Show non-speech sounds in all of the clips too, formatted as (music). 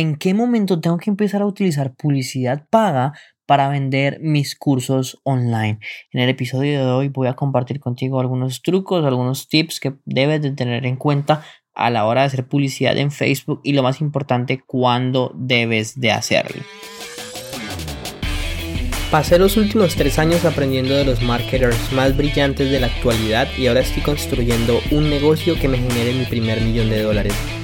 ¿en qué momento tengo que empezar a utilizar publicidad paga para vender mis cursos online? En el episodio de hoy voy a compartir contigo algunos trucos, algunos tips que debes de tener en cuenta a la hora de hacer publicidad en Facebook y lo más importante, cuándo debes de hacerlo. Pasé los últimos tres años aprendiendo de los marketers más brillantes de la actualidad y ahora estoy construyendo un negocio que me genere mi primer millón de dólares.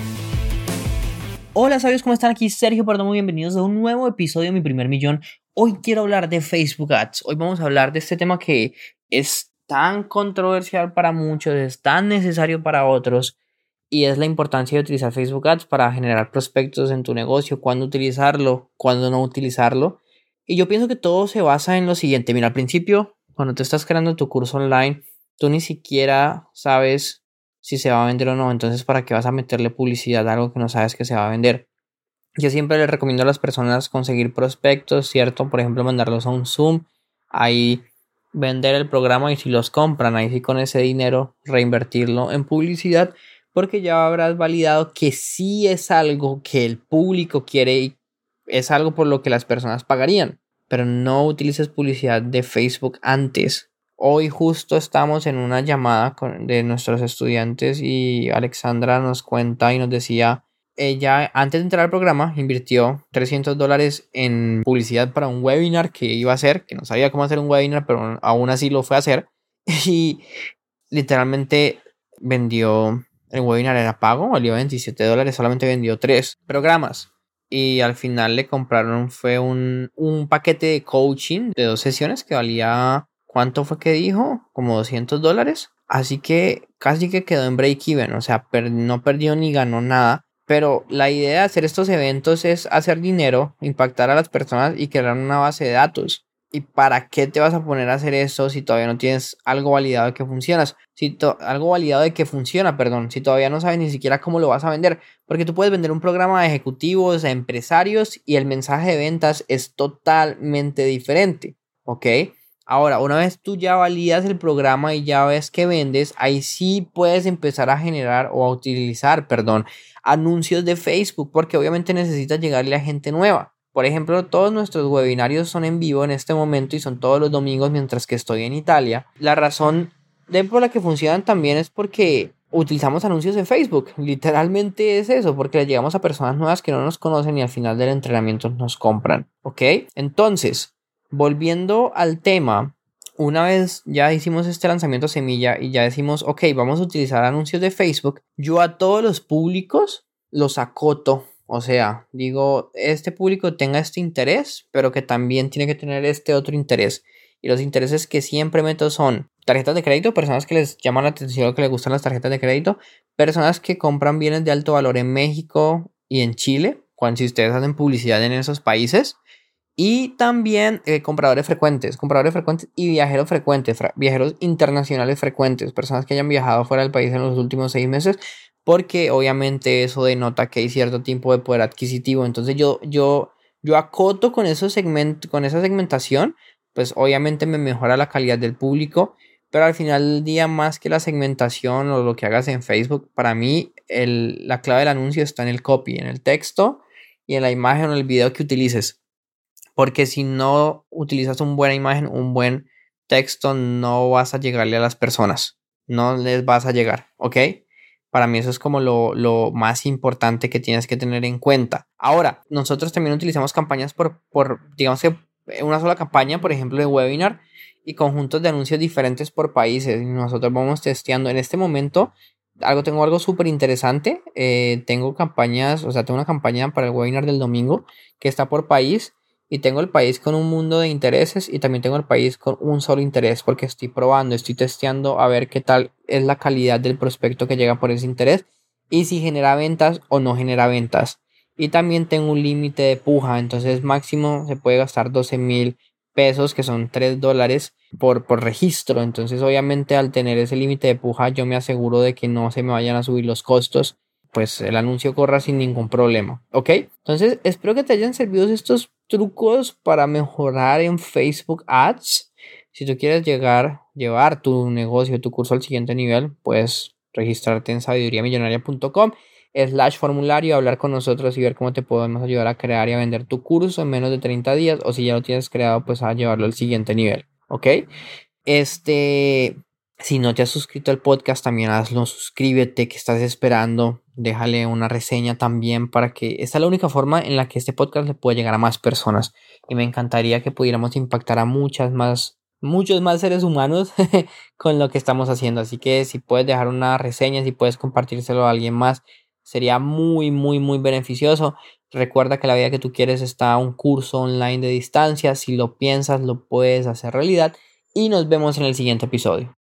Hola sabios, ¿cómo están? Aquí Sergio Perdomo, bienvenidos a un nuevo episodio de Mi Primer Millón. Hoy quiero hablar de Facebook Ads. Hoy vamos a hablar de este tema que es tan controversial para muchos, es tan necesario para otros y es la importancia de utilizar Facebook Ads para generar prospectos en tu negocio, cuándo utilizarlo, cuándo no utilizarlo. Y yo pienso que todo se basa en lo siguiente. Mira, al principio, cuando te estás creando tu curso online, tú ni siquiera sabes si se va a vender o no. Entonces, ¿para qué vas a meterle publicidad a algo que no sabes que se va a vender? Yo siempre le recomiendo a las personas conseguir prospectos, ¿cierto? Por ejemplo, mandarlos a un Zoom, ahí vender el programa y si los compran, ahí sí con ese dinero reinvertirlo en publicidad, porque ya habrás validado que sí es algo que el público quiere y es algo por lo que las personas pagarían. Pero no utilices publicidad de Facebook antes Hoy justo estamos en una llamada de nuestros estudiantes y Alexandra nos cuenta y nos decía, ella antes de entrar al programa invirtió 300 dólares en publicidad para un webinar que iba a hacer, que no sabía cómo hacer un webinar, pero aún así lo fue a hacer. (laughs) Y literalmente vendió, el webinar era pago, valía 27 dólares, solamente vendió 3 programas. Y al final le compraron, fue un, un paquete de coaching de dos sesiones que valía ¿Cuánto fue que dijo? Como 200 dólares. Así que casi que quedó en break-even. O sea, no perdió ni ganó nada. Pero la idea de hacer estos eventos es hacer dinero, impactar a las personas y crear una base de datos. ¿Y para qué te vas a poner a hacer eso si todavía no tienes algo validado de que funciona? Si algo validado de que funciona, perdón, si todavía no sabes ni siquiera cómo lo vas a vender. Porque tú puedes vender un programa de ejecutivos, a empresarios y el mensaje de ventas es totalmente diferente. ¿Ok? Ahora, una vez tú ya validas el programa y ya ves que vendes, ahí sí puedes empezar a generar o a utilizar, perdón, anuncios de Facebook, porque obviamente necesitas llegarle a gente nueva. Por ejemplo, todos nuestros webinarios son en vivo en este momento y son todos los domingos mientras que estoy en Italia. La razón de por la que funcionan también es porque utilizamos anuncios en Facebook. Literalmente es eso, porque le llegamos a personas nuevas que no nos conocen y al final del entrenamiento nos compran. ¿Ok? Entonces, volviendo al tema, una vez ya hicimos este lanzamiento semilla y ya decimos, ok, vamos a utilizar anuncios de Facebook, yo a todos los públicos los acoto. O sea, digo, este público tenga este interés, pero que también tiene que tener este otro interés. Y los intereses que siempre meto son tarjetas de crédito, personas que les llaman la atención, que les gustan las tarjetas de crédito, personas que compran bienes de alto valor en México y en Chile, cuando si ustedes hacen publicidad en esos países, y también eh, compradores frecuentes, compradores frecuentes y viajeros frecuentes, viajeros internacionales frecuentes, personas que hayan viajado fuera del país en los últimos seis meses, porque obviamente eso denota que hay cierto tipo de poder adquisitivo. Entonces yo, yo, yo acoto con, esos segment, con esa segmentación, pues obviamente me mejora la calidad del público, pero al final del día más que la segmentación o lo que hagas en Facebook, para mí el, la clave del anuncio está en el copy, en el texto y en la imagen o el video que utilices. Porque si no utilizas una buena imagen, un buen texto, no vas a llegarle a las personas. No les vas a llegar, ¿ok? Para mí eso es como lo, lo, más importante que tienes que tener en cuenta. Ahora, nosotros también utilizamos campañas por, por, digamos que una sola campaña, por ejemplo, de webinar y conjuntos de anuncios diferentes por países. Nosotros vamos testeando. En este momento, algo, tengo algo súper interesante. Eh, tengo campañas, o sea, tengo una campaña para el webinar del domingo que está por país y tengo el país con un mundo de intereses y también tengo el país con un solo interés porque estoy probando, estoy testeando a ver qué tal es la calidad del prospecto que llega por ese interés y si genera ventas o no genera ventas. Y también tengo un límite de puja, entonces máximo se puede gastar 12 mil pesos, que son 3 dólares por, por registro. Entonces, obviamente, al tener ese límite de puja, yo me aseguro de que no se me vayan a subir los costos. Pues el anuncio corra sin ningún problema. ¿Ok? Entonces, espero que te hayan servido estos trucos para mejorar en Facebook Ads. Si tú quieres llegar, llevar tu negocio, tu curso al siguiente nivel, puedes registrarte en sabiduriamillonaria.com slash formulario, hablar con nosotros y ver cómo te podemos ayudar a crear y a vender tu curso en menos de 30 días o si ya lo tienes creado, pues a llevarlo al siguiente nivel, ¿ok? Este, si no te has suscrito al podcast, también hazlo, suscríbete, que estás esperando, déjale una reseña también para que esta es la única forma en la que este podcast le puede llegar a más personas y me encantaría que pudiéramos impactar a muchas más muchos más seres humanos (laughs) con lo que estamos haciendo. Así que si puedes dejar una reseña, si puedes compartírselo a alguien más, sería muy, muy, muy beneficioso. Recuerda que la vida que tú quieres está un curso online de distancia. Si lo piensas, lo puedes hacer realidad. Y nos vemos en el siguiente episodio.